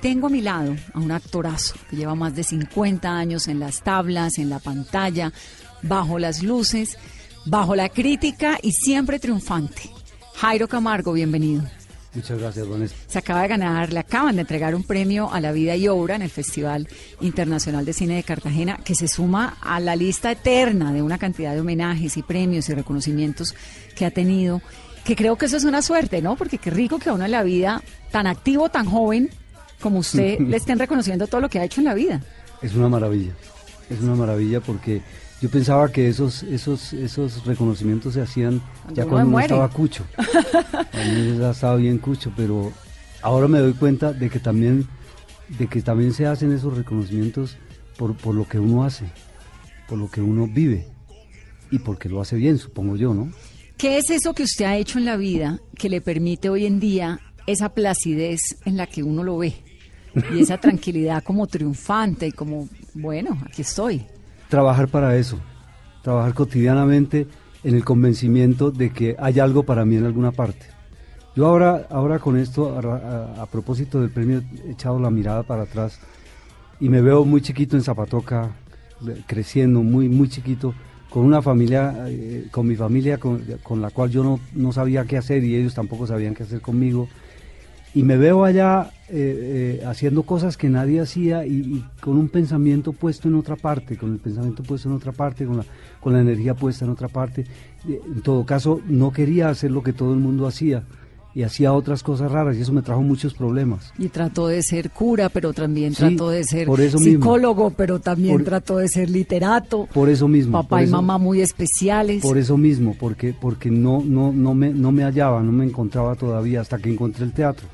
Tengo a mi lado a un actorazo que lleva más de 50 años en las tablas, en la pantalla, bajo las luces, bajo la crítica y siempre triunfante. Jairo Camargo, bienvenido. Muchas gracias, Vanessa. Se acaba de ganar, le acaban de entregar un premio a la vida y obra en el Festival Internacional de Cine de Cartagena, que se suma a la lista eterna de una cantidad de homenajes y premios y reconocimientos que ha tenido que creo que eso es una suerte, ¿no? Porque qué rico que a uno en la vida, tan activo, tan joven, como usted, le estén reconociendo todo lo que ha hecho en la vida. Es una maravilla, es una maravilla porque yo pensaba que esos, esos, esos reconocimientos se hacían ya cuando uno estaba cucho. A mí ya estaba bien cucho, pero ahora me doy cuenta de que también, de que también se hacen esos reconocimientos por, por lo que uno hace, por lo que uno vive y porque lo hace bien, supongo yo, ¿no? ¿Qué es eso que usted ha hecho en la vida que le permite hoy en día esa placidez en la que uno lo ve? Y esa tranquilidad como triunfante y como, bueno, aquí estoy. Trabajar para eso, trabajar cotidianamente en el convencimiento de que hay algo para mí en alguna parte. Yo ahora, ahora con esto, a, propósito del premio, he echado la mirada para atrás y me veo muy chiquito en Zapatoca, creciendo, muy, muy chiquito, con una familia, eh, con mi familia con, la cual yo no, no, sabía qué hacer y ellos tampoco sabían qué hacer conmigo. Y me veo allá eh, eh, haciendo cosas que nadie hacía y, con un pensamiento puesto en otra parte, con el pensamiento puesto en otra parte, con la, con la energía puesta en otra parte. En todo caso, no quería hacer lo que todo el mundo hacía y hacía otras cosas raras y eso me trajo muchos problemas. Y trató de ser cura, pero también trató de ser psicólogo, pero también trató de ser literato. Por eso mismo. Papá y mamá muy especiales. Por eso mismo, porque porque no no no me no me hallaba, no me encontraba todavía hasta que encontré el teatro.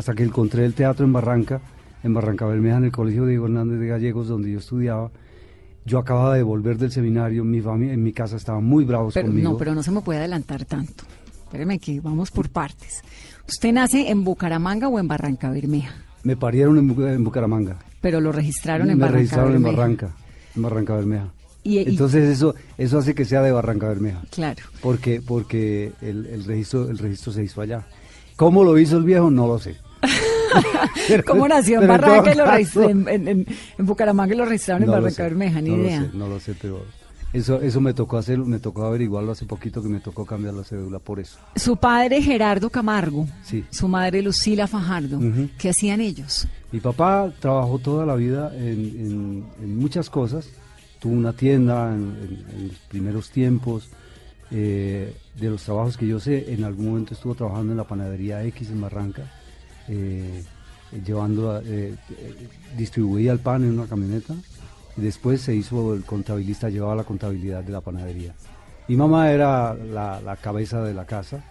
Hasta que encontré el teatro en Barranca, en Barranca Bermeja en el Colegio Diego Hernández de Gallegos donde yo estudiaba. Yo acababa de volver del seminario, mi familia en mi casa estaban muy bravos conmigo. No, pero no se me puede adelantar tanto. Espéreme que vamos por partes. ¿Usted nace en Bucaramanga o en Barranca Bermeja? Me parieron en, Bucaramanga. Pero lo registraron en Barranca registraron en Barranca, en Barranca Bermeja. Entonces eso eso hace que sea de Barranca Bermeja. Claro. Porque porque el, registro el registro se hizo allá. ¿Cómo lo hizo el viejo? No lo sé. ¿Cómo nació en Barranca y lo en, en, Bucaramanga y lo registraron en Barranca Bermeja? Ni idea. no lo sé, pero eso, eso me tocó hacer, me tocó averiguarlo hace poquito que me tocó cambiar la cédula por eso. Su padre Gerardo Camargo, sí. su madre Lucila Fajardo, ¿qué hacían ellos? Mi papá trabajó toda la vida en, muchas cosas, tuvo una tienda en, los primeros tiempos, eh, de los trabajos que yo sé, en algún momento estuvo trabajando en la panadería X en Barranca, eh, llevando, eh, distribuía el pan en una camioneta después se hizo el contabilista, llevaba la contabilidad de la panadería. Mi mamá era la, cabeza de la casa,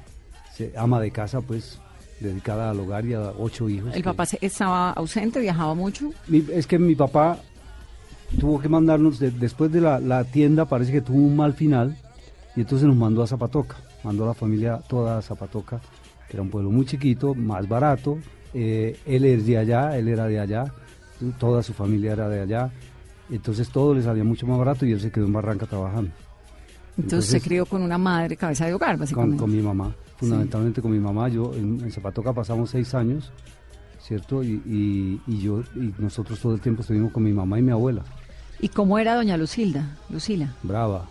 ama de casa, pues dedicada al hogar y a ocho hijos. ¿El papá estaba ausente, viajaba mucho? es que mi papá tuvo que mandarnos, después de la, tienda parece que tuvo un mal final y entonces nos mandó a Zapatoca, mandó a la familia toda a Zapatoca, que era un pueblo muy chiquito, más barato, eh, él es de allá, él era de allá, toda su familia era de allá, entonces todo le salía mucho más barato y él se quedó en Barranca trabajando. Entonces, se crió con una madre cabeza de hogar, básicamente. Con, mi mamá, fundamentalmente con mi mamá. Yo en, Zapatoca pasamos seis años, ¿cierto? Y, yo y nosotros todo el tiempo estuvimos con mi mamá y mi abuela. ¿Y cómo era doña Lucilda, Lucila? Brava.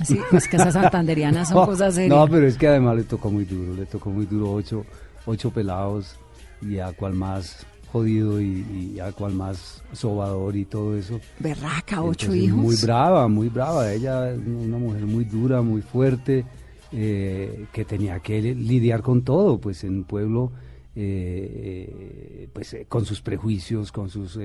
Así, pues que esas santanderianas son cosas serias. No, pero es que además le tocó muy duro, le tocó muy duro ocho, ocho pelados y a cual más jodido y, a cual más sobador y todo eso. Berraca, ocho hijos. Muy brava, muy brava. Ella, una mujer muy dura, muy fuerte, eh, que tenía que lidiar con todo, pues en un pueblo, eh, pues eh, con sus prejuicios, con sus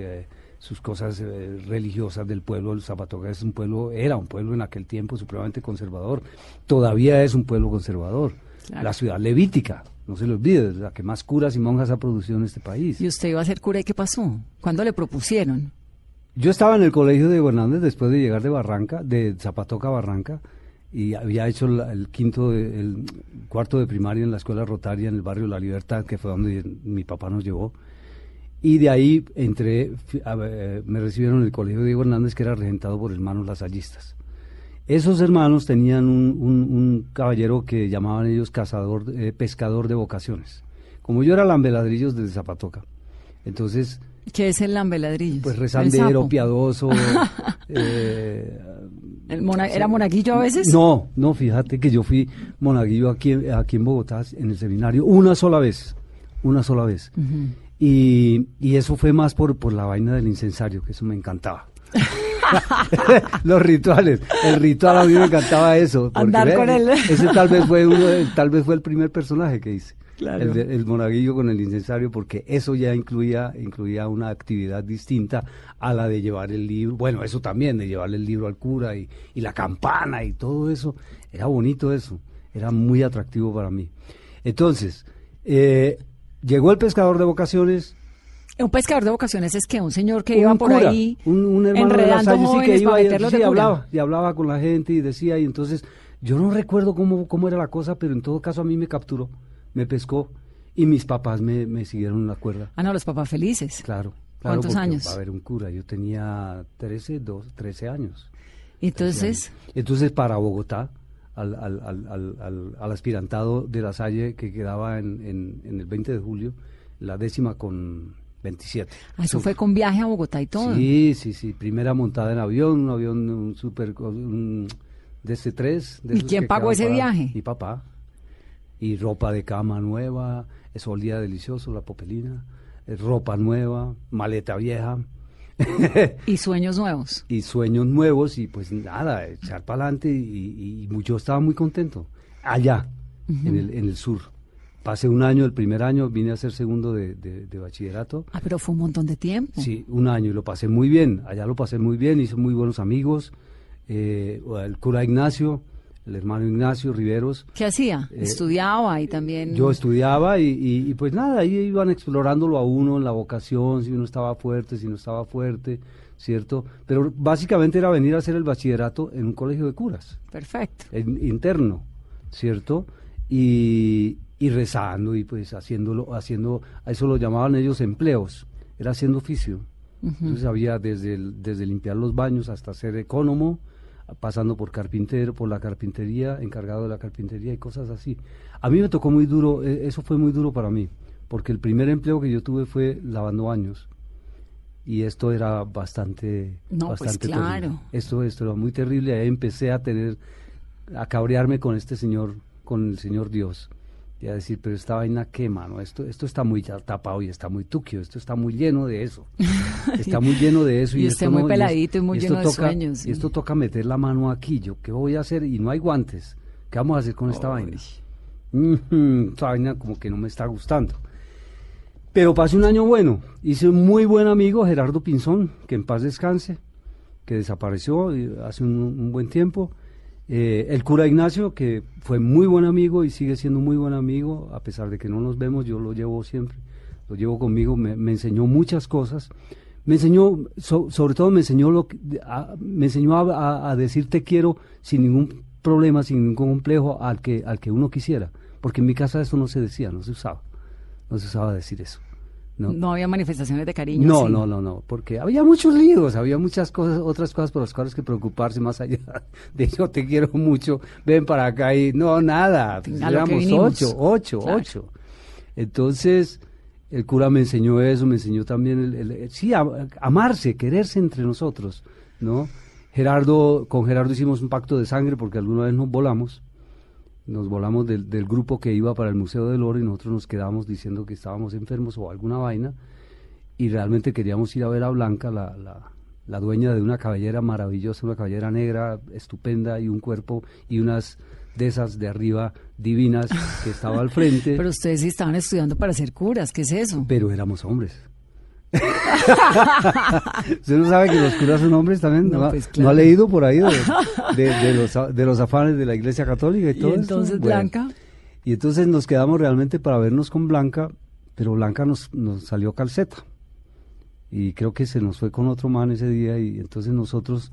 sus cosas religiosas del pueblo. El Zapatoca es un pueblo, era un pueblo en aquel tiempo supremamente conservador. Todavía es un pueblo conservador. La ciudad levítica, no se le olvide, la que más curas y monjas ha producido en este país. ¿Y usted iba a ser cura y qué pasó? ¿Cuándo le propusieron? Yo estaba en el colegio de Hernández después de llegar de Barranca, de Zapatoca a Barranca, y había hecho el quinto, el cuarto de primaria en la escuela rotaria en el barrio La Libertad, que fue donde mi papá nos llevó. Y de ahí entré, me recibieron en el colegio de Diego Hernández, que era regentado por hermanos lasallistas. Esos hermanos tenían un, caballero que llamaban ellos cazador, eh, pescador de vocaciones. Como yo era lambeladrillos desde Zapatoca. Entonces... ¿Qué es el lambeladrillos? Pues rezandero, piadoso. Eh, ¿Era monaguillo a veces? No, no, fíjate que yo fui monaguillo aquí, aquí en Bogotá, en el seminario, una sola vez. Una sola vez. Y, y, eso fue más por, por la vaina del incensario, que eso me encantaba. los rituales. El ritual a mí me encantaba eso. Andar con él. Ese tal vez fue uno, tal vez fue el primer personaje que hice. El, el, monaguillo con el incensario, porque eso ya incluía, incluía una actividad distinta a la de llevar el libro. Bueno, eso también, de llevarle el libro al cura y, y la campana y todo eso. Era bonito eso. Era muy atractivo para mí. Entonces, eh, llegó el pescador de vocaciones, un pescador de vocaciones es que un señor que iba por ahí un, un enredando jóvenes sí, que iba, para y, hablaba, y hablaba con la gente y decía, y entonces yo no recuerdo cómo, cómo era la cosa, pero en todo caso a mí me capturó, me pescó y mis papás me, me siguieron la cuerda. Ah, no, los papás felices. Claro. claro ¿Cuántos años? Va a haber un cura, yo tenía 13, 12, 13 años. Entonces. Entonces para Bogotá, al, al, al, al, al aspirantado de la Salle que quedaba en, en, en el 20 de julio, la décima con 27. Ah, eso fue con viaje a Bogotá y todo. Sí, sí, sí. Primera montada en avión, un avión un super un DC-3. ¿Y quién pagó ese viaje? Mi papá. Y ropa de cama nueva, eso olía delicioso, la popelina. Eh, ropa nueva, maleta vieja. y sueños nuevos. Y sueños nuevos, y pues nada, echar para adelante. Y, y, yo estaba muy contento. Allá, en, el, en el sur. Pasé un año, el primer año, vine a ser segundo de, bachillerato. Ah, pero fue un montón de tiempo. Sí, un año y lo pasé muy bien. Allá lo pasé muy bien, hice muy buenos amigos. Eh, el cura Ignacio, el hermano Ignacio Riveros. ¿Qué hacía? Eh, ¿Estudiaba y también...? Yo estudiaba y, pues nada, ahí iban explorándolo a uno en la vocación, si uno estaba fuerte, si no estaba fuerte, ¿cierto? Pero básicamente era venir a hacer el bachillerato en un colegio de curas. Perfecto. interno, ¿cierto? Y, y rezando y pues haciéndolo, haciendo, a eso lo llamaban ellos empleos, era haciendo oficio. Entonces había desde, desde limpiar los baños hasta ser ecónomo, pasando por carpintero, por la carpintería, encargado de la carpintería y cosas así. A mí me tocó muy duro, e, eso fue muy duro para mí, porque el primer empleo que yo tuve fue lavando baños. Y esto era bastante, no, pues bastante pues claro. Esto, esto era muy terrible. Ahí empecé a tener, a cabrearme con este señor, con el Señor Dios y a decir, pero esta vaina qué, mano, esto, esto está muy tapado y está muy tuquio, esto está muy lleno de eso. Está muy lleno de eso. y, y muy peladito y, muy lleno de sueños. Y esto toca meter la mano aquí, yo, ¿qué voy a hacer? Y no hay guantes. ¿Qué vamos a hacer con esta vaina? esta vaina como que no me está gustando. Pero pasé un año bueno. Hice un muy buen amigo, Gerardo Pinzón, que en paz descanse, que desapareció hace un buen tiempo. Eh, el cura Ignacio, que fue muy buen amigo y sigue siendo muy buen amigo, a pesar de que no nos vemos, yo lo llevo siempre, lo llevo conmigo, me, enseñó muchas cosas. Me enseñó, sobre todo me enseñó, lo a, me enseñó a, a, decir te quiero sin ningún problema, sin ningún complejo al que, al que uno quisiera. Porque en mi casa eso no se decía, no se usaba. No se usaba decir eso. No, había manifestaciones de cariño. No, no, no, no, porque había muchos líos, había muchas cosas, otras cosas por las cuales que preocuparse más allá de yo te quiero mucho, ven para acá y no, nada, éramos ocho, ocho, ocho. Entonces, el cura me enseñó eso, me enseñó también, el, sí, amarse, quererse entre nosotros, ¿no? Gerardo, con Gerardo hicimos un pacto de sangre porque alguna vez nos volamos. Nos volamos del, del grupo que iba para el Museo del Oro y nosotros nos quedamos diciendo que estábamos enfermos o alguna vaina y realmente queríamos ir a ver a Blanca, la, la, la dueña de una cabellera maravillosa, una cabellera negra, estupenda y un cuerpo y unas de esas de arriba divinas que estaba al frente. Pero ustedes sí estaban estudiando para ser curas, ¿qué es eso? Pero éramos hombres. ¿Usted no sabe que los curas son hombres también? ¿No, No, ha- pues, ¿no claro. ha leído por ahí de, de- de los, de los afanes de la Iglesia Católica y Y todo esto? entonces Bueno, Blanca, y entonces nos quedamos realmente para vernos con Blanca, pero Blanca nos, nos salió calceta. Y creo que se nos fue con otro man ese día y entonces nosotros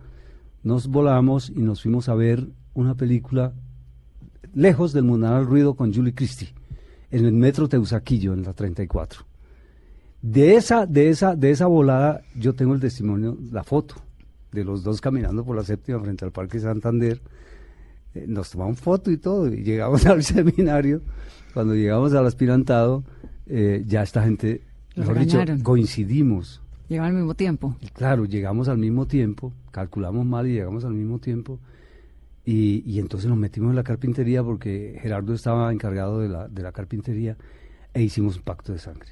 nos volamos y nos fuimos a ver una película lejos del mundanal ruido con Julie Christie en el metro Teusaquillo en la 34. De esa, de esa, de esa volada yo tengo el testimonio, la foto de los dos caminando por la séptima frente al Parque Santander. Eh, nos tomamos foto y todo, y llegamos al seminario. Cuando llegamos al aspirantado, eh, ya esta gente, Los mejor dicho, coincidimos. llegaban al mismo tiempo. Claro, llegamos al mismo tiempo, calculamos mal y llegamos al mismo tiempo. Y, y entonces nos metimos en la carpintería porque Gerardo estaba encargado de la, de la carpintería e hicimos un pacto de sangre.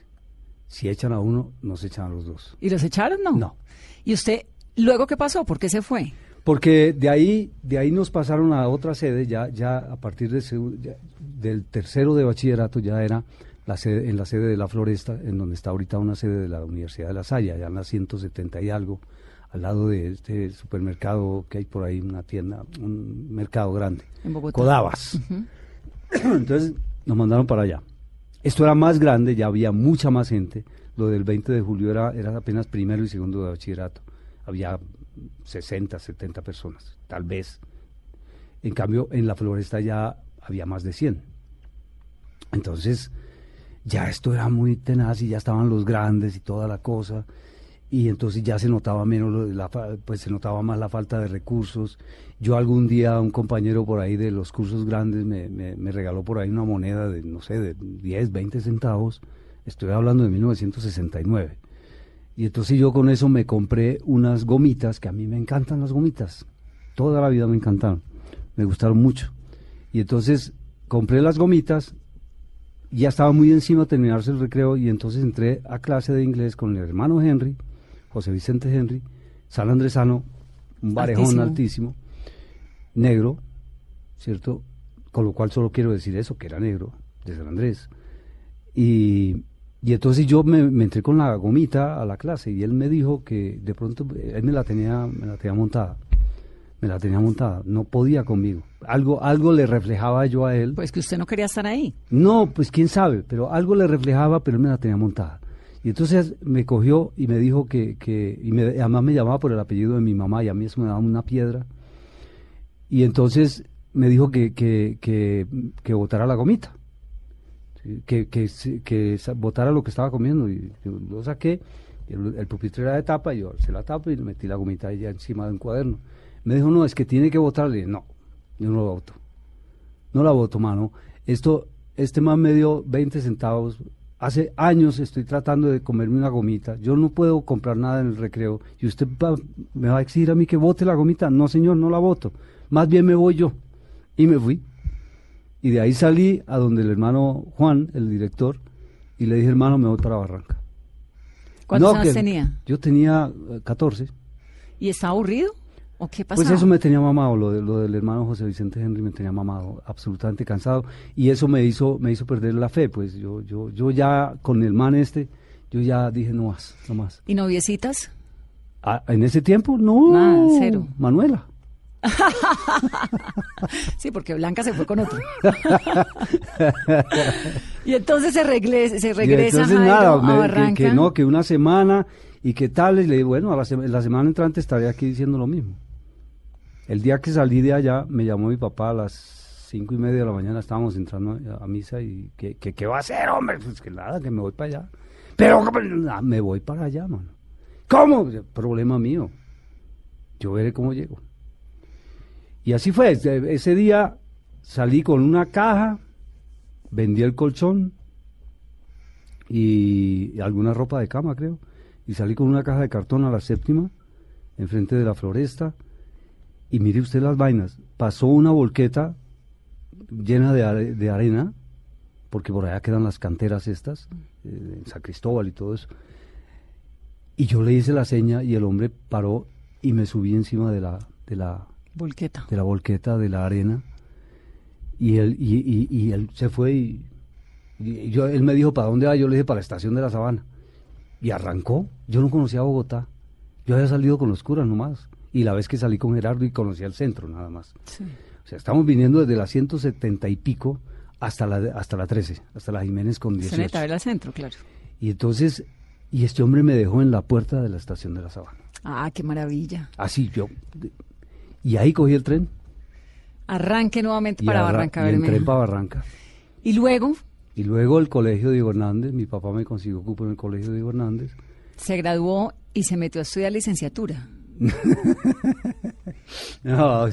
Si echan a uno, nos echan a los dos. ¿Y los echaron, no? No. ¿Y usted, luego qué pasó? ¿Por qué se fue? Porque de ahí, de ahí nos pasaron a otra sede, ya, ya a partir de ya- del tercero de bachillerato ya era la sede, en la sede de la Floresta, en donde está ahorita una sede de la Universidad de La Salle, ya en la 170 y algo, al lado de este supermercado que hay por ahí, una tienda, un mercado grande. En Bogotá. Codabas. Entonces nos mandaron para allá. Esto era más grande, ya había mucha más gente. Lo del 20 de julio era, apenas primero y segundo de bachillerato. Había 60, 70 personas, tal vez. En cambio, en la floresta ya había más de 100. Entonces, ya esto era muy tenaz y ya estaban los grandes y toda la cosa. Y entonces ya se notaba menos, pues se notaba más la falta de recursos. Yo algún día, un compañero por ahí de los cursos grandes me, me- me regaló por ahí una moneda de, no sé, de 10, 20 centavos. Estoy hablando de 1969. Y entonces yo con eso me compré unas gomitas, que a mí me encantan las gomitas. Toda la vida me encantaron. Me gustaron mucho. Y entonces compré las gomitas, ya estaba muy encima de terminarse el recreo y entonces entré a clase de inglés con el hermano Henry, José Vicente Henry, San Andresano, un barejón Altísimo. altísimo, negro, ¿cierto? Con lo cual solo quiero decir eso, que era negro, de San Andrés. Y, y entonces yo me, me entré con la gomita a la clase y él me dijo que de pronto eh, él me la tenía, me la tenía montada. Me la tenía montada, no podía conmigo. Algo, algo le reflejaba yo a él. Pues que usted no quería estar ahí. No, pues quién sabe, pero algo le reflejaba, pero él me la tenía montada. Y entonces me cogió y me dijo que, que y me, además me llamaba por el apellido de mi mamá y a mí eso me daba una piedra. Y entonces me dijo que, que, que, que botara la gomita, que, que, se- que botara lo que estaba comiendo. Y yo lo saqué, el, el pupitre era de tapa, y yo alcé la tapa y le metí la gomita ya encima de un cuaderno. Me dijo, no, es que tiene que botarle. Le dije, no, yo no lo voto. No la voto, mano. Esto, este man me dio 20 centavos. Hace años estoy tratando de comerme una gomita. Yo no puedo comprar nada en el recreo. ¿Y usted va- me va a exigir a mí que vote la gomita? No, señor, no la voto. Más bien me voy yo. Y me fui. Y de ahí salí a donde el hermano Juan, el director, y le dije, hermano, me voy para Barranca. ¿Cuántos No, años que- tenía? Yo tenía eh, 14. ¿Y está aburrido? ¿O qué pasó? Pues eso me tenía mamado, lo, de- lo del hermano José Vicente Henry me tenía mamado, absolutamente cansado, y eso me hizo, me hizo perder la fe, pues yo, yo, yo ya con el man este, yo ya dije no más, no más. ¿Y noviecitas? Ah, en ese tiempo, no, Nada, cero. Manuela. Sí, porque Blanca se fue con otro. y entonces se, regle- se Y regresa entonces Jairo nada, me- que- Barranca. que, no, que una semana y que tal, y le dije, bueno, a la, la semana entrante estaré aquí diciendo lo mismo. El día que salí de allá, me llamó mi papá a las cinco y media de la mañana, estábamos entrando a, misa y que, ¿qué va a hacer, hombre? Pues que nada, que me voy para allá. Pero ah, me voy para allá, mano. ¿Cómo? Problema mío. Yo veré cómo llego. Y así fue. Ese día salí con una caja, vendí el colchón y alguna ropa de cama, creo. Y salí con una caja de cartón a la séptima, enfrente de la floresta. Y mire usted las vainas. Pasó una volqueta llena de, are- de arena, porque por allá quedan las canteras estas, eh, en San Cristóbal y todo eso. Y yo le hice la seña y el hombre paró y me subí encima de la, de la, Volqueta. de la volqueta, de la arena. Y él, y, y- y él se fue y, y yo, él me dijo, ¿para dónde va? Yo le dije, para la estación de la Sabana. Y arrancó. Yo no conocía Bogotá. Yo había salido con los curas nomás. Y la vez que salí con Gerardo y conocía el centro nada más. Sí. O sea, estamos viniendo desde la 170 y pico hasta la, hasta la 13, hasta la Jiménez con Se 18. neta, al centro, claro. Y entonces, y este hombre me dejó en la puerta de la estación de la Sabana. Ah, qué maravilla. Así yo. Y ahí cogí el tren. Arranque nuevamente para arra- Barranca Bermeja. entré para Barranca. Y luego Y luego el colegio Diego Hernández, mi papá me consiguió cupo en el colegio Diego Hernández. se graduó y se metió a estudiar licenciatura. No,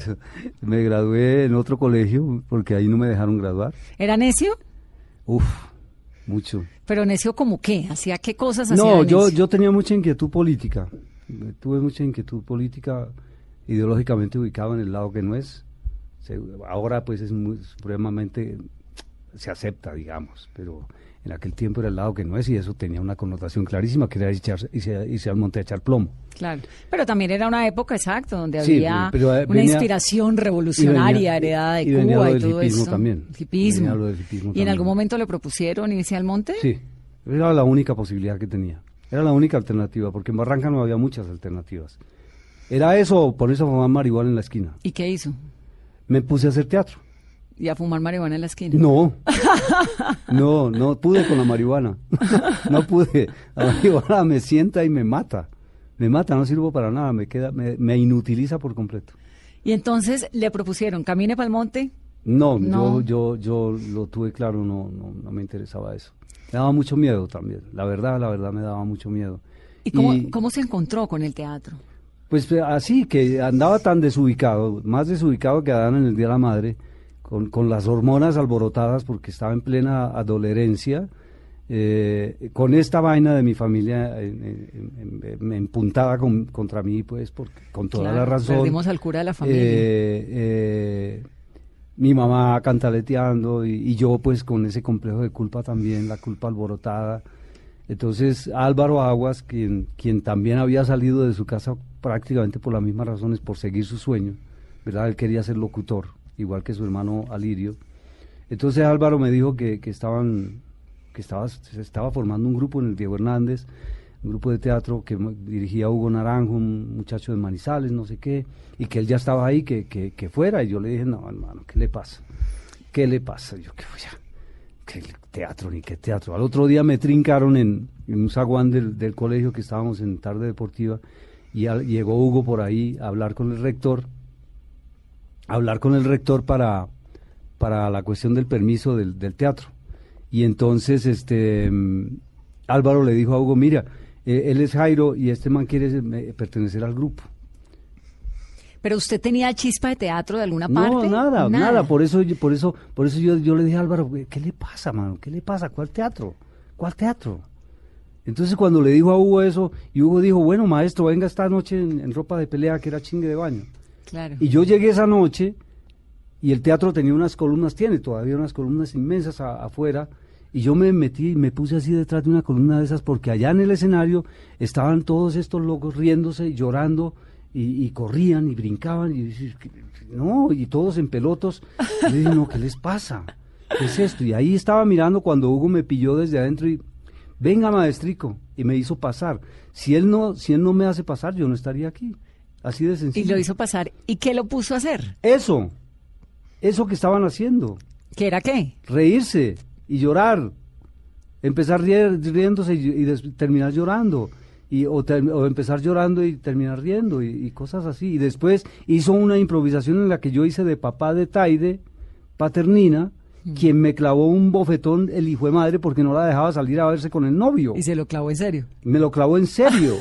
me gradué en otro colegio porque ahí no me dejaron graduar. ¿Era necio? Uf, mucho. Pero necio como qué? ¿Hacía qué cosas hacía No, yo, yo tenía mucha inquietud política. Tuve mucha inquietud política, ideológicamente ubicado en el lado que no es. Ahora pues es muy, supremamente, se acepta, digamos, pero en aquel tiempo era el lado que no es y eso tenía una connotación clarísima, que era echarse- irse, al monte a echar plomo. Claro. Pero también era una época, exacto, donde Sí, había pero, eh, una venía- inspiración revolucionaria venía- heredada de y venía Cuba y todo hipismo eso. también. Hipismo. Lo del hipismo ¿Y en algún momento le propusieron irse al monte? Sí, era la única posibilidad que tenía. Era la única alternativa, porque en Barranca no había muchas alternativas. Era eso ponerse a fumar marihuana en la esquina. ¿Y qué hizo? Me puse a hacer teatro. ¿Y a fumar marihuana en la esquina? No, no, no pude con la marihuana. No pude. La marihuana me sienta y me mata. Me mata, no sirvo para nada, me queda, me, me inutiliza por completo. Y entonces le propusieron, camine para el monte. No, No. Yo, yo, yo lo tuve claro, no, no, no me interesaba eso. Me daba mucho miedo también. La verdad, la verdad me daba mucho miedo. ¿Y cómo, Y- cómo se encontró con el teatro? Pues eh, así, que andaba tan desubicado, más desubicado que Adán en el Día de la Madre, con, con las hormonas alborotadas porque estaba en plena adolescencia, eh, con esta vaina de mi familia en- en- empuntada con- contra mí, pues, porque, con toda Claro, la razón. Perdimos al cura de la familia. Eh, eh, mi mamá cantaleteando y, y yo pues con ese complejo de culpa también, la culpa alborotada. Entonces Álvaro Aguas, quien, quien también había salido de su casa prácticamente por las mismas razones, por seguir su sueño, ¿verdad? Él quería ser locutor, igual que su hermano Alirio. Entonces Álvaro me dijo que, que estaban, que estaba, se estaba formando un grupo en el Diego Hernández, un grupo de teatro que dirigía Hugo Naranjo, un muchacho de Manizales, no sé qué, y que él ya estaba ahí, que, que, que fuera. Y yo le dije, no, hermano, ¿qué le pasa? ¿Qué le pasa? Yo, que voy a- ¿Qué teatro ni qué teatro? Al otro día me trincaron en, un zaguán del, del colegio que estábamos en tarde deportiva y llegó Hugo por ahí a hablar con el rector, hablar con el rector para, para la cuestión del permiso del, del teatro. Y entonces este mm, Álvaro le dijo a Hugo, mira, eh, él es Jairo y este man quiere eh, pertenecer al grupo. Pero usted tenía chispa de teatro de alguna parte. No, nada, nada, Por eso, yo- por eso, por eso yo, yo le dije a Álvaro, ¿qué le pasa, mano? ¿Qué le pasa? ¿Cuál teatro? ¿Cuál teatro? Entonces cuando le dijo a Hugo eso, y Hugo dijo, bueno, maestro, venga esta noche en, en ropa de pelea, que era chingue de baño. Y yo llegué esa noche, y el teatro tenía unas columnas, tiene todavía unas columnas inmensas afuera, y yo me metí y me puse así detrás de una columna de esas, porque allá en el escenario estaban todos estos locos riéndose llorando, y, corrían y brincaban, y dices, "¿Qué- no, y todos en pelotos. Y dije, no, ¿qué les pasa? ¿Qué es esto? Y ahí estaba mirando cuando Hugo me pilló desde adentro y, venga maestrico, y me hizo pasar. Si él no, si él no me hace pasar, yo no estaría aquí. Así de Y sencillo. lo hizo pasar. ¿Y qué lo puso a hacer? Eso, eso que estaban haciendo, ¿Qué era qué? reírse y llorar, empezar riéndose y, y des- terminar llorando, y, o, ter- o empezar llorando y terminar riendo, y, y cosas así. Y después hizo una improvisación en la que yo hice de papá de Taide, paternina, quien me clavó un bofetón el hijo de madre porque no la dejaba salir a verse con el novio. Y se lo clavó en serio. Me lo clavó en serio.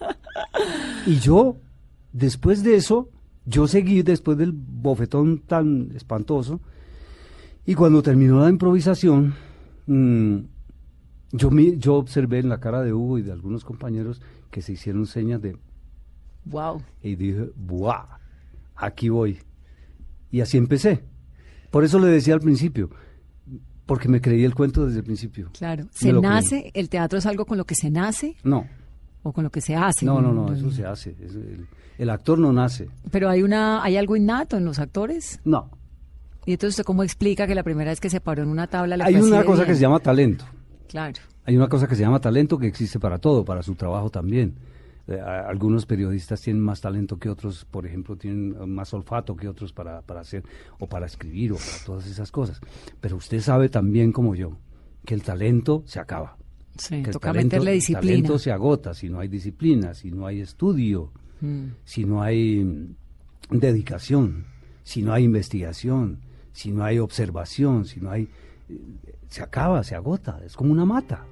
y yo, después de eso, yo seguí después del bofetón tan espantoso. Y cuando terminó la improvisación, mm, yo, mi- yo observé en la cara de Hugo y de algunos compañeros que se hicieron señas de... Wow. Y dije, ¡buah! aquí voy. Y así empecé. Por eso le decía al principio, porque me creí el cuento desde el principio. Claro. ¿Se nace? ¿El teatro es algo con lo que se nace? No. ¿O con lo que se hace? No, no, no, eso se hace. el, actor no nace. ¿Pero hay, una, hay algo innato en los actores? No. ¿Y entonces cómo explica que la primera vez que se paró en una tabla le Hay una cosa que se llama talento. Claro. Hay una cosa que se llama talento que existe para todo, para su trabajo también. Eh, algunos periodistas tienen más talento que otros, por ejemplo, tienen más olfato que otros para, para hacer o para escribir o para todas esas cosas. Pero usted sabe también como yo que el talento se acaba. Sí, toca meterle disciplina. El talento se agota si no hay disciplina, si no hay estudio, mm. si no hay mm, dedicación, si no hay investigación, si no hay observación, si no hay... Eh, se acaba, se agota, es como una mata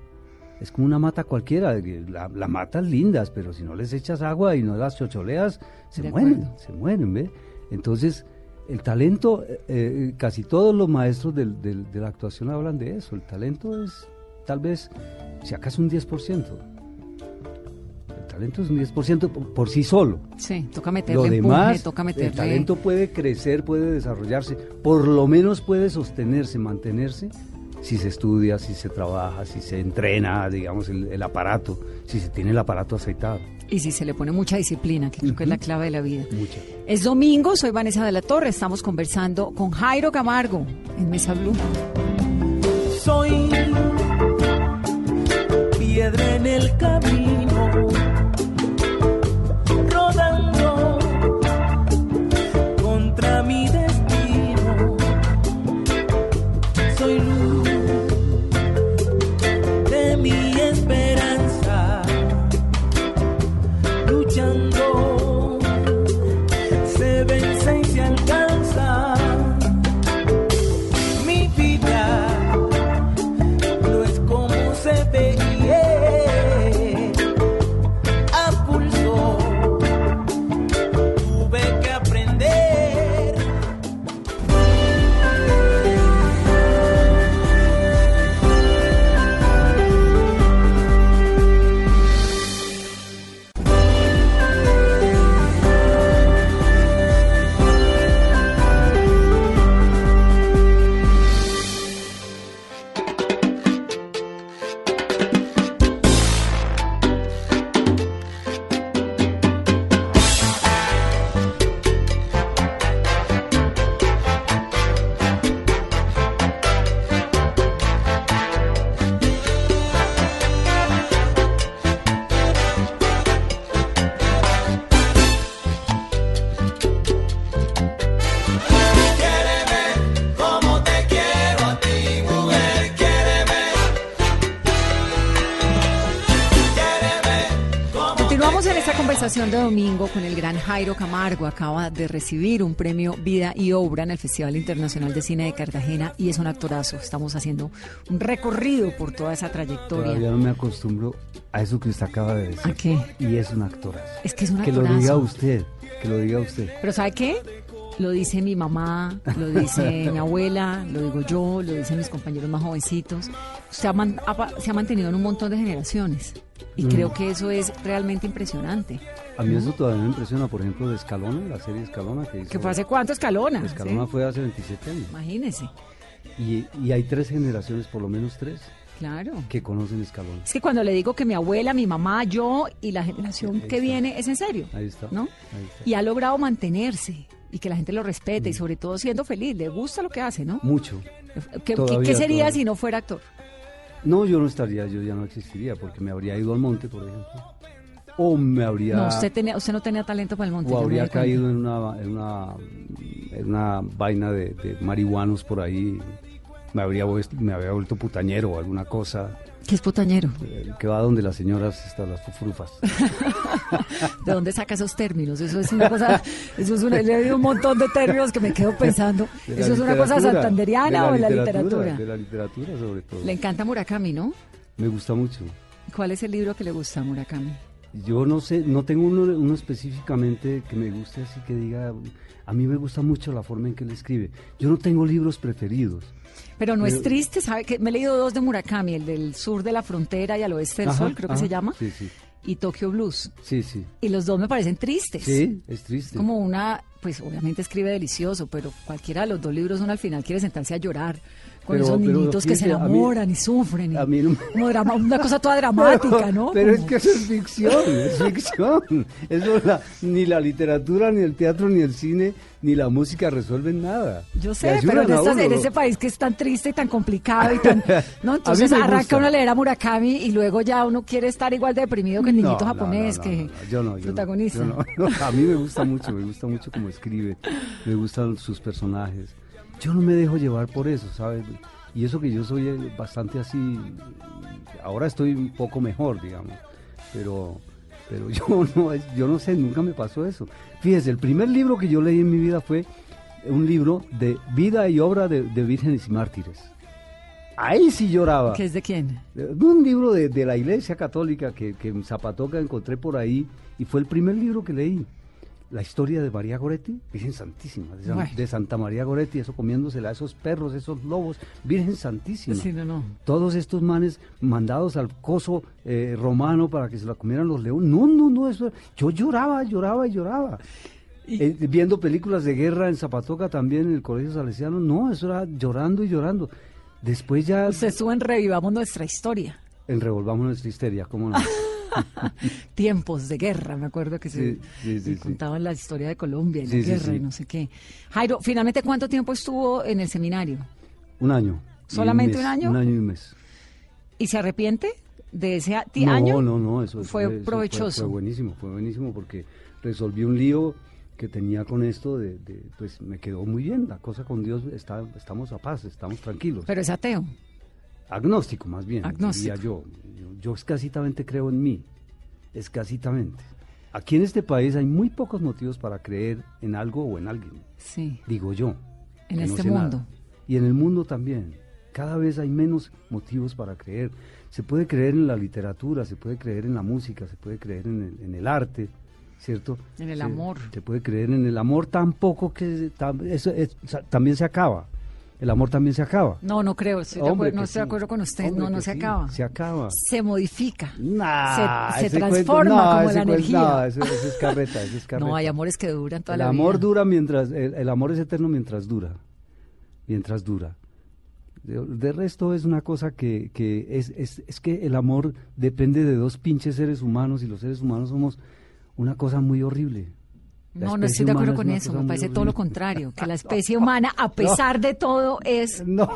es como una mata cualquiera. La, la matas lindas, pero si no les echas agua y no las chocholeas, se mueren, se mueren, ¿ve? Entonces, el talento, eh, eh, casi todos los maestros del, de la actuación hablan de eso. El talento es tal vez, si acaso, un 10%. El talento es un 10% por, sí solo. Sí, toca meterle Lo demás, El talento puede crecer, puede desarrollarse, por lo menos puede sostenerse, mantenerse si se estudia, si se trabaja, si se entrena, digamos, el, aparato, si se tiene el aparato aceitado. Y si se le pone mucha disciplina, que creo que es la clave de la vida. Mucha. Es domingo, soy Vanessa de la Torre, estamos conversando con Jairo Camargo en Mesa Blue. Soy piedra en el camino de domingo con el gran Jairo Camargo. Acaba de recibir un premio Vida y Obra en el Festival Internacional de Cine de Cartagena y es un actorazo. Estamos haciendo un recorrido por toda esa trayectoria. Todavía no me acostumbro a eso que usted acaba de decir. ¿A qué? Y es un actorazo. Es que es un actorazo. Que lo diga usted, que lo diga usted. Pero ¿sabe qué? Lo dice mi mamá, lo dice mi abuela, lo digo yo, lo dicen mis compañeros más jovencitos. se ha mantenido en un montón de generaciones y mm. creo que eso es realmente impresionante. A mí eso todavía me impresiona, por ejemplo, de Escalona, la serie Escalona que hizo. ¿Que fue hace cuánto Escalona? Escalona fue hace 27 años. Imagínese. Y, y hay tres generaciones, por lo menos tres. Claro. Que conocen Escalona. Es que cuando le digo que mi abuela, mi mamá, yo y la generación que viene es en serio. Ahí está. ¿no? Ahí está. Y ha logrado mantenerse y que la gente lo respete y mm. sobre todo siendo feliz. Le gusta lo que hace, ¿no? Mucho. ¿Qué, ¿qué sería si no fuera actor? No, yo no estaría, yo ya no existiría porque me habría ido al monte, por ejemplo o me habría... No, usted, tenía, usted no tenía talento para el monte. O habría caído en una, en una, en una vaina de, marihuanos por ahí, me habría, me habría vuelto putañero o alguna cosa. ¿Qué es putañero? Eh, que va donde las señoras están las frufas. ¿De dónde saca esos términos? Eso es una cosa, eso es una, le un montón de términos que me quedo pensando. ¿Eso es una cosa santanderiana o de la literatura? De la literatura sobre todo. Le encanta Murakami, ¿no? Me gusta mucho. ¿Cuál es el libro que le gusta a Murakami? Yo no sé, no tengo uno, específicamente que me guste así que diga, a mí me gusta mucho la forma en que él escribe. Yo no tengo libros preferidos. Pero no es triste, ¿sabe? que Me he leído dos de Murakami, el del sur de la frontera y al oeste del sol, creo que se llama. Sí, sí. Y Tokyo Blues. Sí, sí. Y los dos me parecen tristes. Sí, es triste. Como una pues obviamente escribe delicioso, pero cualquiera de los dos libros uno al final quiere sentarse a llorar con Pero- esos niñitos que se mí- enamoran y sufren. y a mí no me- como drama- una cosa toda dramática, ¿no? Pero es que eso es ficción, es ficción. Eso la- ni la literatura, ni el teatro, ni el cine, ni la música resuelven nada. Yo sé, pero en, estas- en ese país que es tan triste y tan complicado y tan... ¿no? Entonces arranca gusta. uno a leer a Murakami y luego ya uno quiere estar igual de deprimido que el niñito no, japonés, no, no, que yo protagonista. yo a mí me gusta mucho, me gusta mucho cómo escribe, me gustan sus personajes. Yo no me dejo llevar por eso, ¿sabes? Y eso que yo soy bastante así, ahora estoy un poco mejor, digamos, pero, pero yo no, yo no sé, nunca me pasó eso. Fíjese, el primer libro que yo leí en mi vida fue un libro de vida y obra de, de vírgenes y mártires. Ahí sí lloraba. ¿Que es de quién? Un libro de, de la Iglesia Católica que, que en Zapatoca encontré por ahí y fue el primer libro que leí. La historia de María Goretti, Virgen Santísima, de, San- Bueno. de Santa María Goretti, eso comiéndosela a esos perros, esos lobos, Virgen Santísima. Sí, no, no. Todos estos manes mandados al coso eh, romano para que se la comieran los leones. No, no, no, eso. Yo lloraba, lloraba y lloraba. Eh, viendo películas de guerra en Zapatoca también en el Colegio Salesiano, no, eso era llorando y llorando. Después ya Usted estuvo en Revivamos Nuestra Historia. en Revolvamos nuestra histeria, ¿cómo no? Tiempos de guerra, me acuerdo que se Sí, sí. contaban la historia de Colombia y la guerra y no sé qué. Jairo, finalmente, ¿cuánto tiempo estuvo en el seminario? Un año. ¿Solamente mes, un año? Un año y un mes. ¿Y se arrepiente de ese no, año? no, no, eso eso fue eso provechoso. Fue, buenísimo, fue buenísimo porque resolví un lío que tenía con esto, de, de, pues me quedó muy bien. La cosa con Dios, está, estamos a paz, estamos tranquilos. Pero es ateo. Agnóstico, más bien, Agnóstico. diría yo. yo. Yo escasitamente creo en mí, escasitamente. Aquí en este país hay muy pocos motivos para creer en algo o en alguien, Sí. digo yo. En no este mundo. nada. Y en el mundo también. Cada vez hay menos motivos para creer. Se puede creer en la literatura, se puede creer en la música, se puede creer en el, en el arte, ¿cierto? En el Se- amor. Se puede creer en el amor tampoco que tam- eso es- también se acaba. El amor también se acaba. No, no creo. Estoy de acuerdo- no estoy de acuerdo con usted. Hombre, no, no se sí, acaba. Se acaba. Se modifica. Nah, se cuento- transforma como la cuento- energía. No, eso, eso es carreta, eso es carreta. No, hay amores que duran toda el la amor vida. dura mientras, el, el amor es eterno mientras dura, mientras dura. De, de resto es una cosa que, que es, es, es que el amor depende de dos pinches seres humanos y los seres humanos somos una cosa muy horrible. No, no estoy de acuerdo con eso. Me parece todo lo contrario. Que la especie humana, a pesar de todo, es No.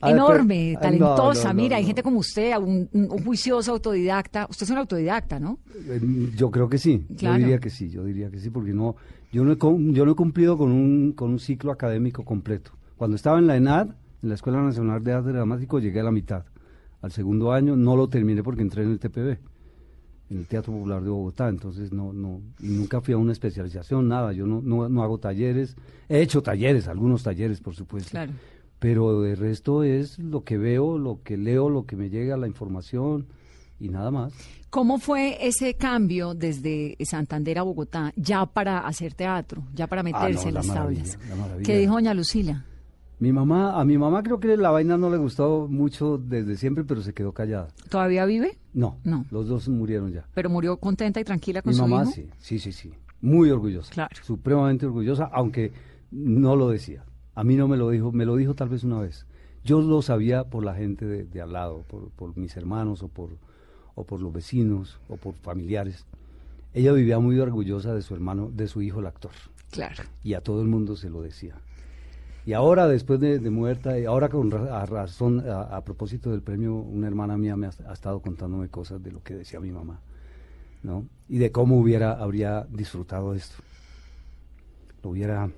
ver, enorme, talentosa. no, no, Mira, hay gente como usted, un, un juicioso autodidacta. Usted es un autodidacta, ¿no? Eh, Yo creo que sí, Claro. yo diría que sí, yo diría que sí, porque no, yo no he, yo no he cumplido con un, con un ciclo académico completo. Cuando estaba en la ENAD, en la Escuela Nacional de Arte Dramático, llegué a la mitad. Al segundo año no lo terminé porque entré en el TPB, en el Teatro Popular de Bogotá, entonces no, no, y nunca fui a una especialización, nada, yo no, no, no hago talleres, he hecho talleres, algunos talleres, por supuesto. Claro. Pero de resto es lo que veo, lo que leo, lo que me llega, la información y nada más. ¿Cómo fue ese cambio desde Santander a Bogotá ya para hacer teatro, ya para meterse Ah, no, en la las tablas? ¿Qué dijo doña Lucila? Mi mamá, a mi mamá creo que la vaina no le gustó mucho desde siempre, pero se quedó callada. ¿Todavía vive? No, No. los dos murieron ya. Pero murió contenta y tranquila con Mi su mamá hijo. sí, sí, sí, sí, muy orgullosa, Claro. supremamente orgullosa, aunque no lo decía. A mí no me lo dijo, me lo dijo tal vez una vez. Yo lo sabía por la gente de, de al lado, por, por mis hermanos o por, o por los vecinos o por familiares. Ella vivía muy orgullosa de su hermano, de su hijo el actor. Claro. y a todo el mundo se lo decía. Y ahora, después de, de muerta, y ahora con ra- a razón, a, a propósito del premio, una hermana mía me ha, ha estado contándome cosas de lo que decía mi mamá, ¿no? Y de cómo hubiera, habría disfrutado esto. Lo hubiera...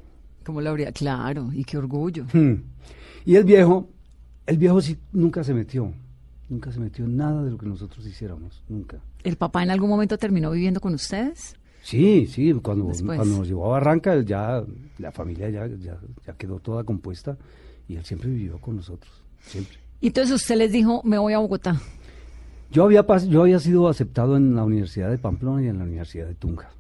¿Cómo lo habría? Claro, y qué orgullo. Hmm. Y el viejo, el viejo sí nunca se metió, nunca se metió en nada de lo que nosotros hiciéramos, nunca. ¿El papá en algún momento terminó viviendo con ustedes? Sí, sí, cuando, Después. cuando nos llevó a Barranca, él ya, la familia ya, ya, ya quedó toda compuesta y él siempre vivió con nosotros, siempre. Y entonces usted les dijo, me voy a Bogotá. Yo había, pas- yo había sido aceptado en la Universidad de Pamplona y en la Universidad de Tunja,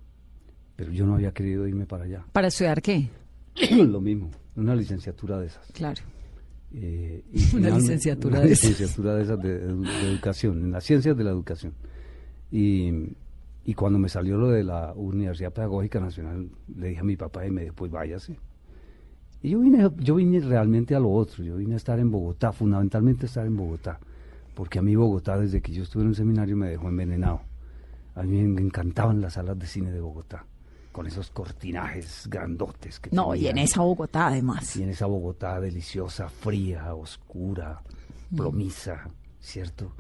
pero yo no había querido irme para allá. ¿Para estudiar qué? Lo mismo, una licenciatura de esas. Claro. Eh, y Una licenciatura una de esas. licenciatura de esas de- de educación, en las ciencias de la educación. Y, Y cuando me salió lo de la Universidad Pedagógica Nacional, le dije a mi papá y me dijo, pues váyase. Y yo vine, yo vine realmente a lo otro, yo vine a estar en Bogotá, fundamentalmente a estar en Bogotá, porque a mí Bogotá desde que yo estuve en un seminario me dejó envenenado. A mí me encantaban las salas de cine de Bogotá, con esos cortinajes grandotes que No, y en tenían. esa Bogotá además. Y en esa Bogotá deliciosa, fría, oscura, Mm. plomiza, ¿cierto?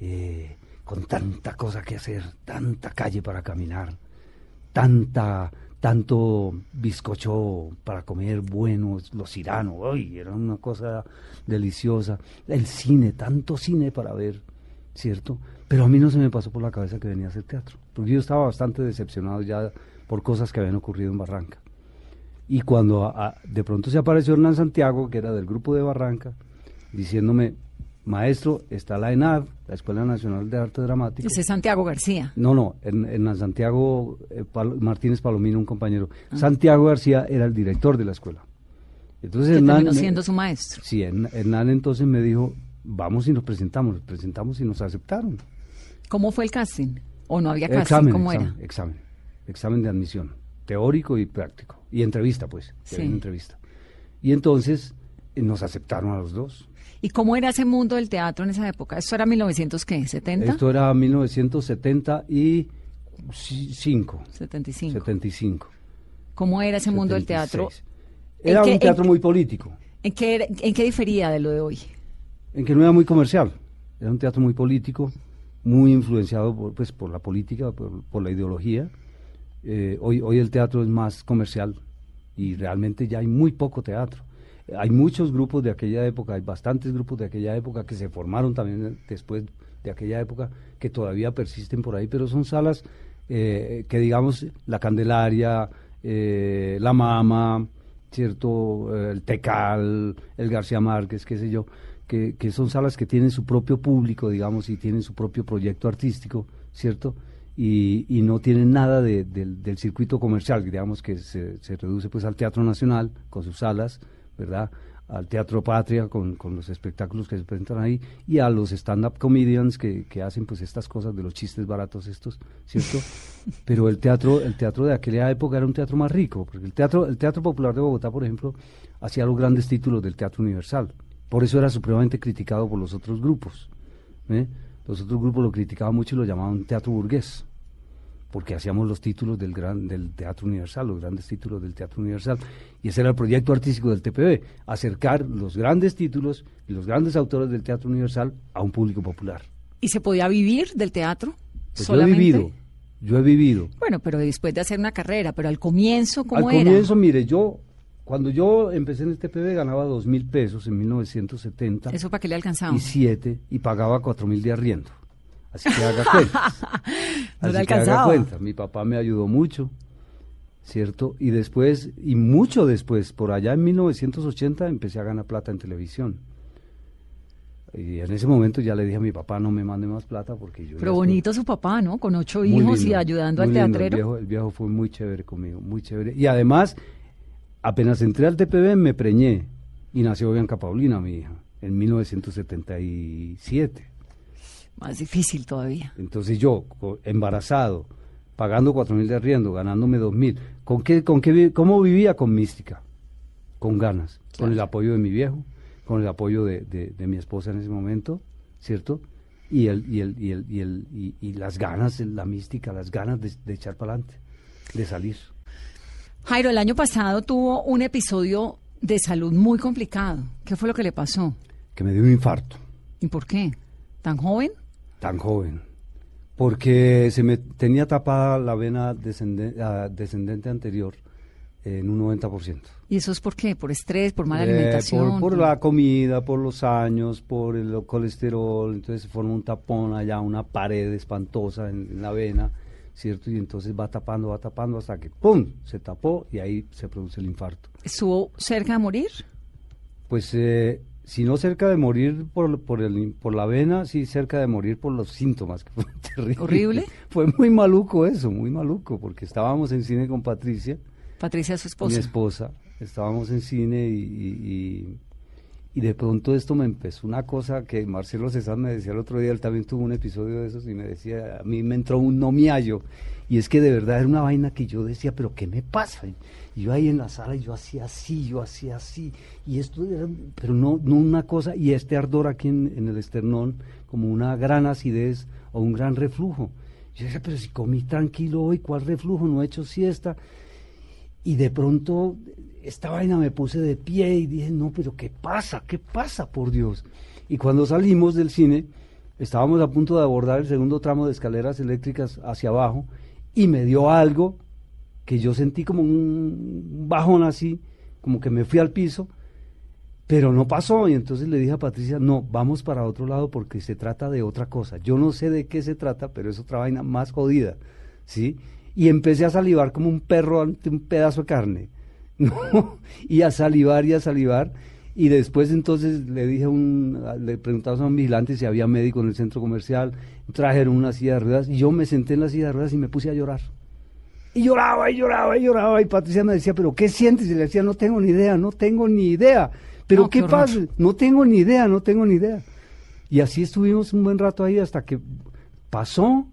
Eh, con tanta cosa que hacer, tanta calle para caminar, tanta, tanto bizcocho para comer buenos, los iranos, ¡ay! Era una cosa deliciosa. El cine, tanto cine para ver, ¿cierto? Pero a mí no se me pasó por la cabeza que venía a hacer teatro, porque yo estaba bastante decepcionado ya por cosas que habían ocurrido en Barranca. Y cuando de pronto se apareció Hernán Santiago, que era del grupo de Barranca, diciéndome, maestro, está la ENAD, la Escuela Nacional de Arte Dramático. Ese es Santiago García. No, no, Hern- Hernán Santiago eh, Pal- Martínez Palomino, un compañero. Ah. Santiago García era el director de la escuela. Entonces Hernán, terminó siendo su maestro. Sí, Hern- Hernán entonces me dijo, vamos y nos presentamos, nos presentamos y nos aceptaron. ¿Cómo fue el casting? ¿O no había casting? Examen, ¿Cómo examen, era? examen, examen de admisión, teórico y práctico. Y entrevista, pues, Sí. entrevista. Y entonces eh, nos aceptaron a los dos. ¿Y cómo era ese mundo del teatro en esa época? ¿Esto era 1970? Esto era 1975, 75. 75. ¿Cómo era ese mundo del teatro? 76. Era ¿En qué- un teatro en- muy político, ¿En qué, era- ¿En qué difería de lo de hoy? en que no era muy comercial. Era un teatro muy político, muy influenciado por, pues, por la política, por, por la ideología. Eh, hoy, hoy el teatro es más comercial y realmente ya hay muy poco teatro. Hay muchos grupos de aquella época, hay bastantes grupos de aquella época que se formaron también después de aquella época que todavía persisten por ahí, pero son salas eh, que digamos la Candelaria, eh, la Mama, cierto, Eh, el Tecal, el García Márquez, qué sé yo, que, que son salas que tienen su propio público, digamos, y tienen su propio proyecto artístico, cierto, y, y no tienen nada de- del, del circuito comercial, digamos que se, se reduce pues al Teatro Nacional con sus salas, ¿verdad? Al Teatro Patria con, con los espectáculos que se presentan ahí y a los stand-up comedians que, que hacen pues estas cosas de los chistes baratos estos, ¿cierto? Pero el teatro, el teatro de aquella época era un teatro más rico, porque el teatro, el teatro popular de Bogotá, por ejemplo, hacía los grandes títulos del teatro universal. Por eso era supremamente criticado por los otros grupos. ¿eh? Los otros grupos lo criticaban mucho y lo llamaban teatro burgués, porque hacíamos los títulos del, gran, del Teatro Universal, los grandes títulos del Teatro Universal. Y ese era el proyecto artístico del TPB, acercar los grandes títulos y los grandes autores del Teatro Universal a un público popular. ¿Y se podía vivir del teatro? Pues yo he vivido, yo he vivido. Bueno, pero después de hacer una carrera, pero al comienzo, ¿cómo Al era? comienzo, mire, yo, cuando yo empecé en el TPB ganaba dos mil pesos en 1970 ¿Eso para qué le alcanzaba? y siete y pagaba cuatro mil de arriendo. Así que haga cuenta. No Así que haga cuenta. Mi papá me ayudó mucho, ¿cierto? Y después, y mucho después, por allá en 1980 empecé a ganar plata en televisión. Y en ese momento ya le dije a mi papá, no me mande más plata porque yo... Pero estoy- bonito su papá, ¿no? Con ocho hijos y ayudando al lindo. teatrero. El viejo, el viejo fue muy chévere conmigo, muy chévere. Y además, apenas entré al TPB me preñé y nació Bianca Paulina, mi hija, en 1977. Más difícil todavía. Entonces yo, embarazado, pagando cuatro mil de arriendo, ganándome dos mil, ¿con qué, con qué, ¿cómo vivía? Con mística, con ganas, con el apoyo de mi viejo, con el apoyo de, de- de mi esposa en ese momento, ¿cierto? Y, el, y, el, y, el, y, el, y, y las ganas, la mística, las ganas de, de echar para adelante, de salir. Jairo, el año pasado tuvo un episodio de salud muy complicado. ¿Qué fue lo que le pasó? Que me dio un infarto, ¿Y por qué? ¿Tan joven? Tan joven, porque se me tenía tapada la vena ah, descendente anterior en un 90%. ¿Y eso es por qué? ¿Por estrés? ¿Por mala Eh, alimentación? por, por la comida, por los años, por el colesterol, entonces se forma un tapón allá, una pared espantosa en, en la vena, ¿cierto? Y entonces va tapando, va tapando hasta que ¡pum! se tapó y ahí se produce el infarto. ¿Estuvo cerca de morir? Pues eh, si no cerca de morir por, por, el, por la vena, sí cerca de morir por los síntomas, que fue terrible. ¿Horrible? Fue muy maluco eso, muy maluco, porque estábamos en cine con Patricia, Patricia, su mi esposa. esposa, estábamos en cine y, y- y- de pronto esto me empezó una cosa que Marcelo César me decía el otro día, él también tuvo un episodio de esos y me decía, a mí me entró un no miallo. Y es que de verdad era una vaina que yo decía, pero ¿qué me pasa? Yo ahí en la sala, yo hacía así, yo hacía así. Y esto era, pero no, no una cosa, y este ardor aquí en, en el esternón, como una gran acidez o un gran reflujo. Yo decía, pero si comí tranquilo hoy, ¿cuál reflujo? No he hecho siesta. Y de pronto esta vaina me puse de pie y dije, no, pero ¿qué pasa? ¿Qué pasa, por Dios? Y cuando salimos del cine, estábamos a punto de abordar el segundo tramo de escaleras eléctricas hacia abajo y me dio algo que yo sentí como un bajón así, como que me fui al piso, pero no pasó. Y entonces le dije a Patricia, no, vamos para otro lado porque se trata de otra cosa. Yo no sé de qué se trata, pero es otra vaina más jodida, ¿sí? Y empecé a salivar como un perro ante un pedazo de carne. ¿no? y a salivar y a salivar. Y después entonces le dije a un, le preguntaba a un vigilante si había médico en el centro comercial, trajeron una silla de ruedas y yo me senté en la silla de ruedas y me puse a llorar. Y lloraba y lloraba y lloraba y Patricia me decía, pero ¿qué sientes? Y le decía, no tengo ni idea, no tengo ni idea. Pero No, ¿qué, pasa? No tengo ni idea, no tengo ni idea. Y así estuvimos un buen rato ahí hasta que pasó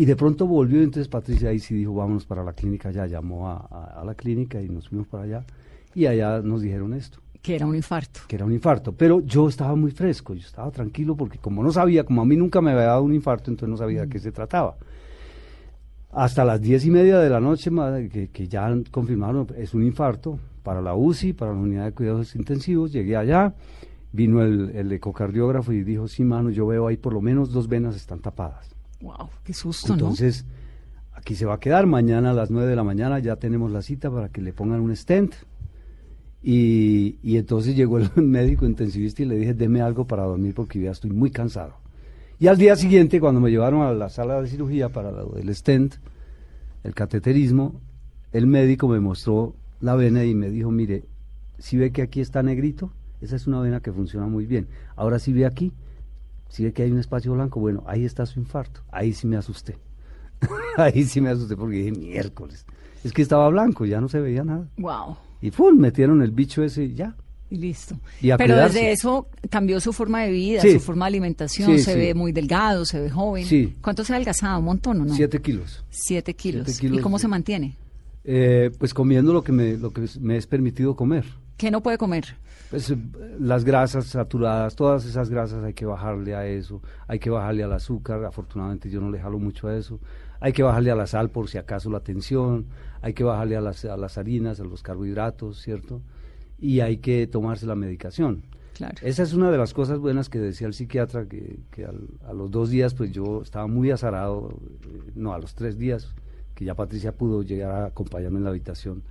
y de pronto volvió. Entonces Patricia ahí sí dijo, vámonos para la clínica. Ya llamó a, a- a la clínica y nos fuimos para allá. Y allá nos dijeron esto, Que era un infarto. que era un infarto. Pero yo estaba muy fresco, yo estaba tranquilo porque como no sabía, como a mí nunca me había dado un infarto, entonces no sabía de qué se trataba. Hasta las diez y media de la noche, que ya confirmaron, es un infarto para la UCI, para la unidad de cuidados intensivos. Llegué allá, vino el, el ecocardiógrafo y dijo, sí, mano, yo veo ahí por lo menos dos venas están tapadas. Wow, qué susto, Entonces, aquí se va a quedar. Mañana a las 9 de la mañana ya tenemos la cita para que le pongan un stent. Y, entonces llegó el médico intensivista y le dije, deme algo para dormir porque ya estoy muy cansado. Y al día siguiente, cuando me llevaron a la sala de cirugía para del stent, el cateterismo, el médico me mostró la vena y me dijo, mire, si ve que aquí está negrito, esa es una vena que funciona muy bien. Ahora si ve aquí, si ve que hay un espacio blanco, bueno, ahí está su infarto. Ahí sí me asusté. ahí sí me asusté porque dije, miércoles. Es que estaba blanco, ya no se veía nada. Wow. Y ¡pum! metieron el bicho ese y ya. Y listo. Y Pero cuidarse. desde eso cambió su forma de vida, Sí. su forma de alimentación, Sí, se sí. ve muy delgado, se ve joven. Sí. ¿Cuánto se ha adelgazado? ¿Un montón o no? Siete kilos. Siete kilos. Siete kilos, ¿Y cómo se mantiene? Eh, pues comiendo lo que, me, lo que me es permitido comer. ¿Qué no puede comer? Pues eh, las grasas saturadas, todas esas grasas hay que bajarle a eso, hay que bajarle al azúcar, afortunadamente yo no le jalo mucho a eso, hay que bajarle a la sal por si acaso la tensión, hay que bajarle a las, a las harinas, a los carbohidratos, ¿cierto? Y hay que tomarse la medicación. Claro. Esa es una de las cosas buenas que decía el psiquiatra, que, que al- a los dos días pues yo estaba muy azarado, eh, no, a los tres días, que ya Patricia pudo llegar a acompañarme en la habitación.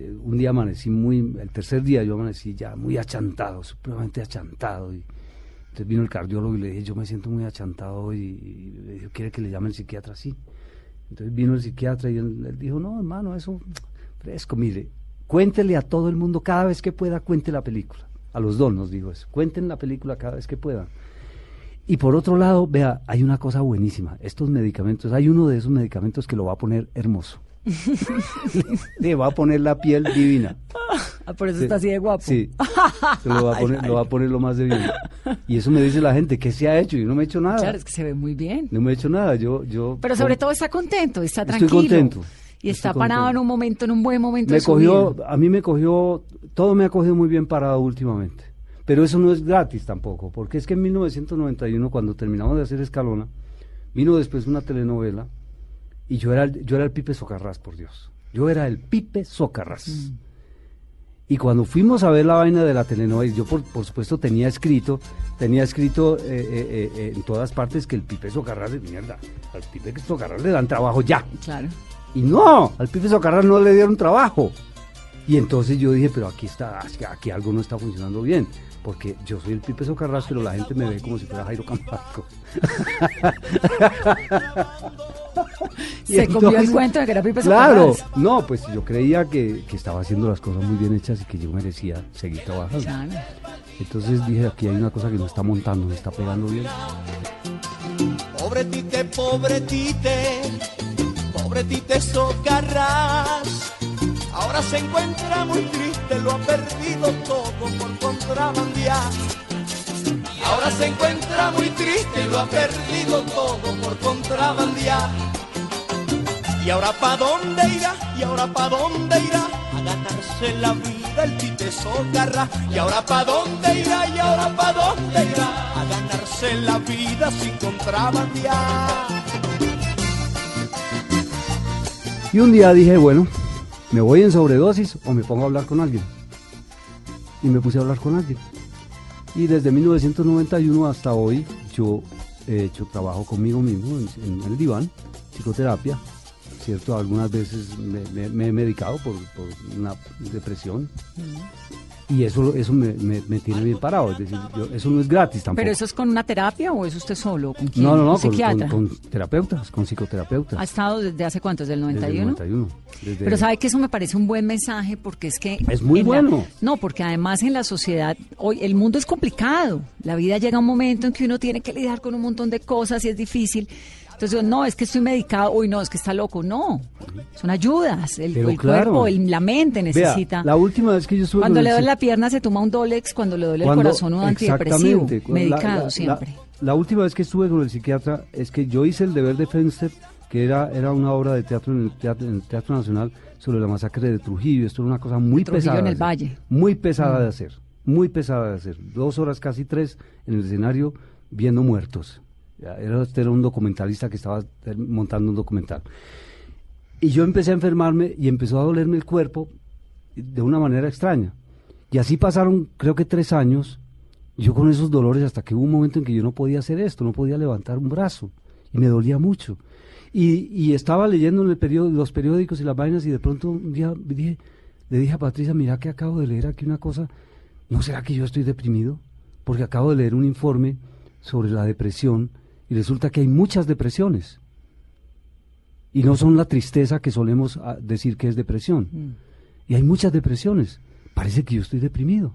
Eh, un día amanecí muy, el tercer día yo amanecí ya muy achantado, supremamente achantado. Y entonces vino el cardiólogo y le dije, yo me siento muy achantado y le dije, ¿quiere que le llame el psiquiatra? Sí. Entonces vino el psiquiatra y él, él dijo, no, hermano, eso fresco, mire, cuéntele a todo el mundo cada vez que pueda, cuente la película. A los dos nos dijo eso, cuenten la película cada vez que puedan. Y por otro lado, vea, hay una cosa buenísima, estos medicamentos, hay uno de esos medicamentos que lo va a poner hermoso. Le va a poner la piel divina. Ah, por eso Sí. está así de guapo. Sí. Se lo va a poner, lo va a poner lo más de bien. Y eso me dice la gente, ¿qué se ha hecho? Yo no me he hecho nada. Claro, es que se ve muy bien. No me he hecho nada. Yo, yo. Pero sobre todo está contento, está Estoy tranquilo. contento, Y está estoy parado en contento. un momento, en un buen momento me de su cogió, vida. a mí me cogió, todo me ha cogido muy bien parado últimamente. Pero eso no es gratis tampoco, porque es que en 1991, cuando terminamos de hacer Escalona, vino después una telenovela y yo era, el- yo era el Pipe Socarrás, por Dios. Yo era el Pipe Socarrás. Mm. Y cuando fuimos a ver la vaina de la telenovela, yo por, por supuesto tenía escrito, tenía escrito eh, eh, eh, en todas partes que el Pipe Socarrás de mierda, al Pipe Socarrás le dan trabajo ya. Claro. Y no, al Pipe Socarrás no le dieron trabajo. Y entonces yo dije, pero aquí está, aquí algo no está funcionando bien. Porque yo soy el Pipe Socarrás, pero la gente me ve como si fuera Jairo Camargo. Y Se comió el entonces- cuento de que era Pipe Claro, no, pues yo creía que, que estaba haciendo las cosas muy bien hechas y que yo merecía seguir trabajando. Claro. Entonces dije, aquí hay una cosa que no está montando, no está pegando bien. Pobre tite, pobre tite, pobre tite socarrás. Ahora se encuentra muy triste, lo ha perdido todo por contrabandear. Ahora se encuentra muy triste y lo ha perdido todo por contrabandear. Y ahora pa' dónde irá, y ahora pa' dónde irá, a ganarse la vida el tite socarra. Y ahora pa' dónde irá, y ahora pa' dónde irá, a ganarse la vida sin contrabandear. Y un día dije, bueno, me voy en sobredosis o me pongo a hablar con alguien. Y me puse a hablar con alguien. Y desde 1991 hasta hoy yo he hecho trabajo conmigo mismo en, el diván, psicoterapia, ¿cierto? Algunas veces me, he medicado por una depresión. Y eso, eso me, me- me tiene bien parado, es decir, yo- eso no es gratis tampoco. ¿Pero eso es con una terapia o es usted solo? ¿Con quién? no, no, no, ¿Un con, psiquiatra? con- con terapeutas, con psicoterapeutas. ¿Ha estado desde hace cuánto? ¿Desde el desde el 91? 91. desde- Pero sabe que eso me parece un buen mensaje porque es que... Es muy la- bueno. no, porque además en la sociedad, hoy el mundo es complicado. La vida llega a un momento en que uno tiene que lidiar con un montón de cosas y es difícil. Entonces, yo, no, es que estoy medicado, uy, no, es que está loco. No, son ayudas. El, Pero el claro. cuerpo, el- la mente Vea, necesita. la última vez que yo estuve Cuando le el duele la pierna se toma un Dolex, cuando le duele Cuando- el corazón un antidepresivo. Medicado la- la- siempre. La, la última vez que estuve con el psiquiatra es que yo hice el deber de Fenster, que era, era una obra de teatro en el teatro, en el teatro Nacional sobre la masacre de Trujillo. Esto era una cosa muy Trujillo pesada. en el hacer, Valle. Muy pesada Mm. de hacer, muy pesada de hacer. Dos horas, casi tres, en el escenario viendo muertos. Este era un documentalista que estaba montando un documental. Y yo empecé a enfermarme y empezó a dolerme el cuerpo de una manera extraña. Y así pasaron, creo que tres años, yo con esos dolores hasta que hubo un momento en que yo no podía hacer esto, no podía levantar un brazo y me dolía mucho. Y, estaba leyendo los periódicos y las vainas y de pronto un día le dije a Patricia, mira que acabo de leer aquí una cosa, ¿no será que yo estoy deprimido? Porque acabo de leer un informe sobre la depresión y resulta que hay muchas depresiones. Y no son la tristeza que solemos ah, decir que es depresión. Mm. Y hay muchas depresiones. Parece que yo estoy deprimido.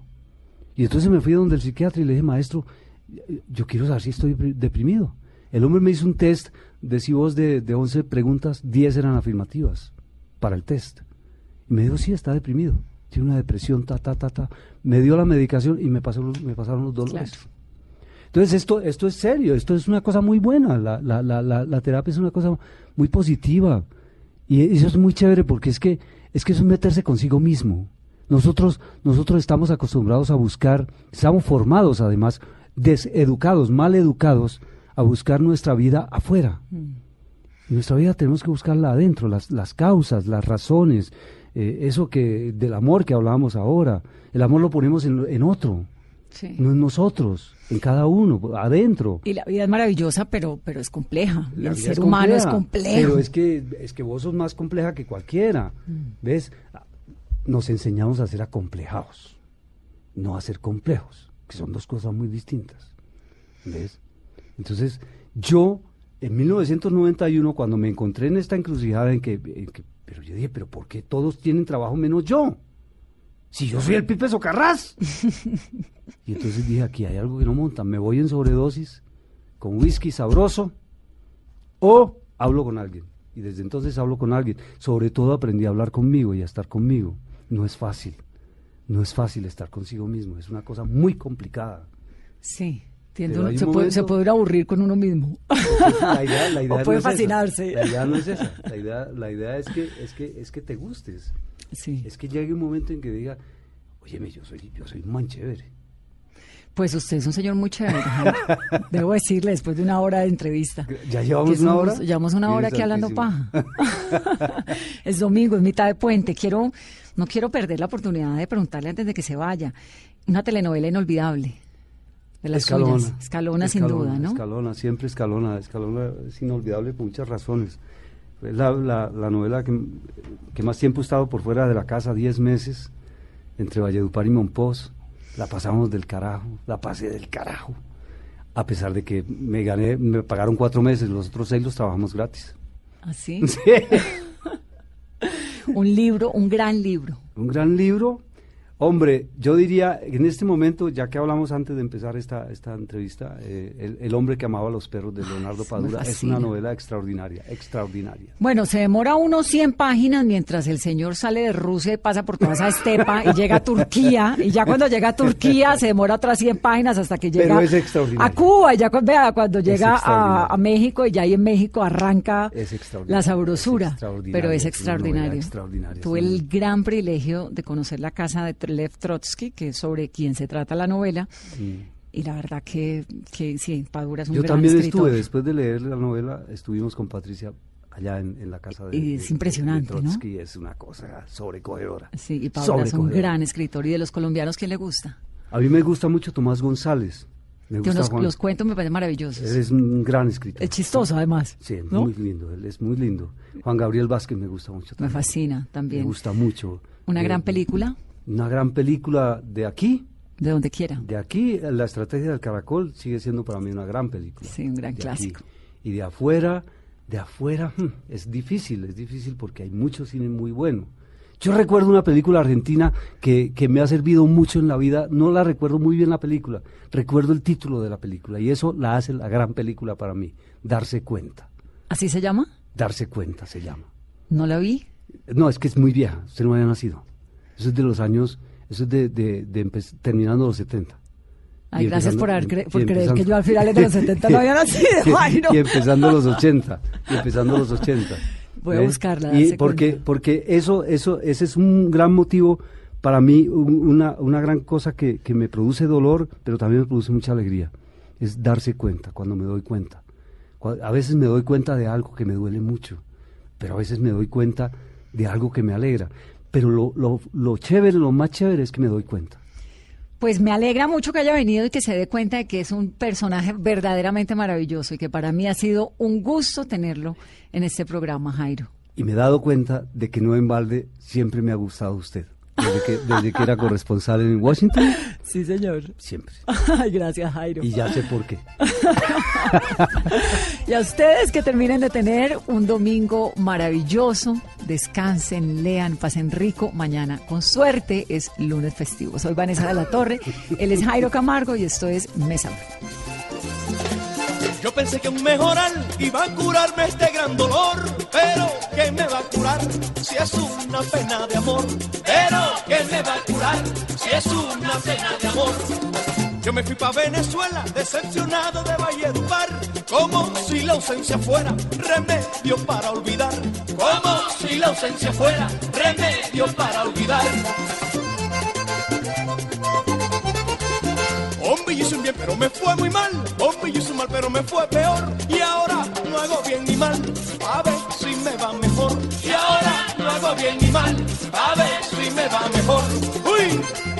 Y entonces me fui donde el psiquiatra y le dije, maestro, yo quiero saber si estoy depri- deprimido. El hombre me hizo un test de si vos de, de 11 preguntas, 10 eran afirmativas para el test. Y me dijo, sí, está deprimido. Tiene una depresión, ta, ta, ta, ta. Me dio la medicación y me, pasó, me pasaron los dolores. Claro. Entonces esto, esto es serio, esto es una cosa muy buena, la, la, la, la, terapia es una cosa muy positiva y eso es muy chévere porque es que, es que eso es meterse consigo mismo. Nosotros, nosotros estamos acostumbrados a buscar, estamos formados además, deseducados, mal educados, a buscar nuestra vida afuera. Y nuestra vida tenemos que buscarla adentro, las, las causas, las razones, eh, eso que del amor que hablábamos ahora. El amor lo ponemos en, en otro, Sí. no en nosotros, en cada uno, adentro. Y la vida es maravillosa, pero, pero es compleja. La el ser es humano es complejo. Pero es que, es que vos sos más compleja que cualquiera. ¿Ves? Nos enseñamos a ser acomplejados, no a ser complejos, que son dos cosas muy distintas. ¿Ves? Entonces, yo, en 1991, cuando me encontré en esta encrucijada en que, en que- pero yo dije, pero ¿por qué todos tienen trabajo menos yo? Si yo soy el Pipe Socarrás. y entonces dije, aquí hay algo que no monta, me voy en sobredosis, con whisky sabroso, o hablo con alguien. Y desde entonces hablo con alguien. Sobre todo aprendí a hablar conmigo y a estar conmigo. No es fácil. No es fácil estar consigo mismo. Es una cosa muy complicada. Sí, entiendo. Se, puede, se momento- puede ir a aburrir con uno mismo. La idea, la idea O puede no es esa. fascinarse. La idea no es esa. La idea, la idea es, que, es, que, es que te gustes. Sí. Es que llegue un momento en que diga, óyeme, yo soy, yo soy un man chévere. Pues usted es un señor muy chévere. Debo decirle, después de una hora de entrevista. ¿Ya llevamos una hora? Llevamos una hora aquí hablando paja. es domingo, es mitad de puente. Quiero, no quiero perder la oportunidad de preguntarle antes de que se vaya. Una telenovela inolvidable. De las Escalona. suyas. Escalona, sin Escalona, duda, ¿no? Escalona, siempre Escalona. Escalona es inolvidable por muchas razones. Es la, la- la novela que, que más tiempo he estado por fuera de la casa, 10 meses, entre Valledupar y Monpós. La pasamos del carajo, la pasé del carajo. A pesar de que me gané, me pagaron cuatro meses, los otros seis los trabajamos gratis. Así. un libro, un gran libro. Un gran libro. Hombre, yo diría, en este momento, ya que hablamos antes de empezar esta, esta entrevista, eh, el, hombre que amaba a los perros de Leonardo Padura es una novela extraordinaria, extraordinaria. Bueno, se demora unos 100 páginas mientras el señor sale de Rusia y pasa por toda esa estepa y llega a Turquía, y ya cuando llega a Turquía se demora otras 100 páginas hasta que llega a Cuba, y ya vea, cuando llega a, México y ya ahí en México arranca la sabrosura, pero es extraordinario. Tuve el gran privilegio de conocer la casa de Lev Trotsky, que es sobre quien se trata la novela. Y la verdad que, que sí, Padura es un Yo gran también estuve, después de leer la novela, estuvimos con Patricia allá en, la casa de, y es impresionante, Trotsky, es una cosa sobrecogedora. Sí, y Padura es un gran escritor. ¿Y de los colombianos quién le gusta? A mí me gusta mucho Tomás González. Me los, cuentos me parecen maravillosos. Él es un gran escritor. Es chistoso, además. Sí, muy lindo. Él es muy lindo. Juan Gabriel Vázquez me gusta mucho. Me fascina también. Me gusta mucho. ¿Una gran eh, película? Una gran película de aquí. De donde quiera. De aquí, La Estrategia del Caracol sigue siendo para mí una gran película. Sí, un gran clásico. Y de afuera, de afuera, hmm, es difícil, es difícil porque hay mucho cine muy bueno. Yo recuerdo una película argentina que, que, me ha servido mucho en la vida, no la recuerdo muy bien la película, recuerdo el título de la película y eso la hace la gran película para mí, Darse Cuenta. ¿Así se llama? Darse Cuenta se llama. ¿No la vi? No, es que es muy vieja, usted no había nacido. Eso es de los años, eso es de, de, terminando los 70. Ay, gracias por, por creer que yo al final de los 70 no había nacido. Y, empezando los 80. Y empezando los 80. Voy a buscarla. Y porque, porque eso, eso, ese es un gran motivo para mí, una, una gran cosa que, que me produce dolor, pero también me produce mucha alegría. Es darse cuenta, cuando me doy cuenta. A veces me doy cuenta de algo que me duele mucho, pero a veces me doy cuenta de algo que me alegra pero lo, lo, lo chévere, lo más chévere es que me doy cuenta. Pues me alegra mucho que haya venido y que se dé cuenta de que es un personaje verdaderamente maravilloso y que para mí ha sido un gusto tenerlo en este programa, Jairo. Y me he dado cuenta de que no en balde siempre me ha gustado usted desde que, desde que era corresponsal en Washington. Sí, señor. Siempre. Ay, gracias, Jairo. Y ya sé por qué. y a ustedes que terminen de tener un domingo maravilloso, descansen, lean, pasen rico. Mañana, con suerte, es lunes festivo. Soy Vanessa de la Torre, él es Jairo Camargo y esto es Mesa. Yo pensé que un mejoral iba a curarme este gran dolor, pero ¿qué me va a curar si es una pena de amor? Pero ¿qué me va a curar si es una pena de amor? Yo me fui pa' Venezuela, decepcionado de Valledupar, como si la ausencia fuera remedio para olvidar, como si la ausencia fuera remedio para olvidar. Hombre, hice un bien, pero me fue muy mal. Hombre, un mal, pero me fue peor. Y ahora no hago bien ni mal. A ver si me va mejor. Y ahora no hago bien ni mal. A ver si me va mejor.